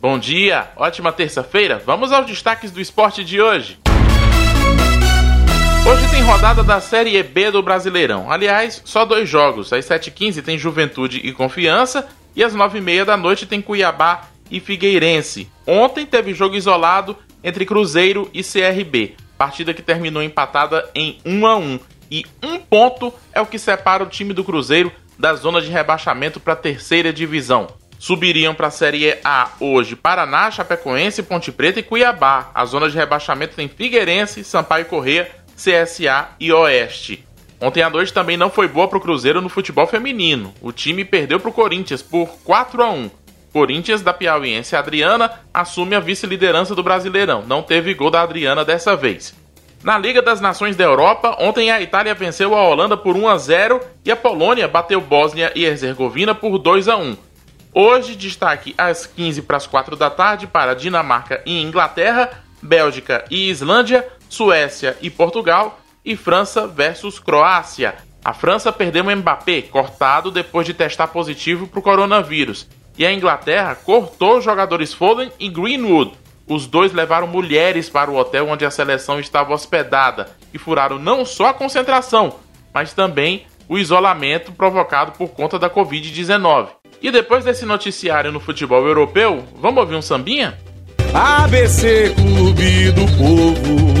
Bom dia, ótima terça-feira. Vamos aos destaques do esporte de hoje. Hoje tem rodada da Série B do Brasileirão. Aliás, só dois jogos. Às 7h15 tem Juventude e Confiança e às 9h30 da noite tem Cuiabá e Figueirense. Ontem teve jogo isolado entre Cruzeiro e CRB, partida que terminou empatada em 1 a 1 e um ponto é o que separa o time do Cruzeiro da zona de rebaixamento para a terceira divisão. Subiriam para a Série A hoje Paraná, Chapecoense, Ponte Preta e Cuiabá. A zona de rebaixamento tem Figueirense, Sampaio Corrêa, CSA e Oeste. Ontem à noite também não foi boa para o Cruzeiro no futebol feminino. O time perdeu para o Corinthians por 4 a 1. Corinthians da Piauiense Adriana assume a vice-liderança do Brasileirão. Não teve gol da Adriana dessa vez. Na Liga das Nações da Europa, ontem a Itália venceu a Holanda por 1 a 0 e a Polônia bateu Bósnia e Herzegovina por 2 a 1. Hoje, destaque às 15 para as 4 da tarde para Dinamarca e Inglaterra, Bélgica e Islândia, Suécia e Portugal e França versus Croácia. A França perdeu o Mbappé, cortado depois de testar positivo para o coronavírus. E a Inglaterra cortou os jogadores Foden e Greenwood. Os dois levaram mulheres para o hotel onde a seleção estava hospedada e furaram não só a concentração, mas também o isolamento provocado por conta da Covid-19. E depois desse noticiário no futebol europeu, vamos ouvir um sambinha? ABC Clube do Povo,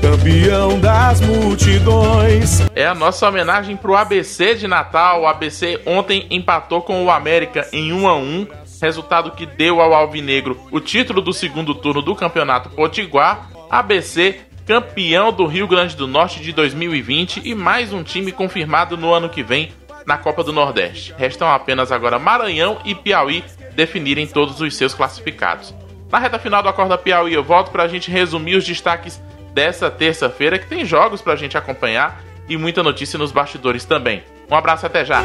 campeão das multidões. É a nossa homenagem pro ABC de Natal. O ABC ontem empatou com o América em 1 a 1, resultado que deu ao Alvinegro o título do segundo turno do Campeonato Potiguar. ABC campeão do Rio Grande do Norte de 2020 e mais um time confirmado no ano que vem na Copa do Nordeste. Restam apenas agora Maranhão e Piauí definirem todos os seus classificados. Na reta final do Acorda Piauí, eu volto para a gente resumir os destaques dessa terça-feira, que tem jogos para a gente acompanhar e muita notícia nos bastidores também. Um abraço até já!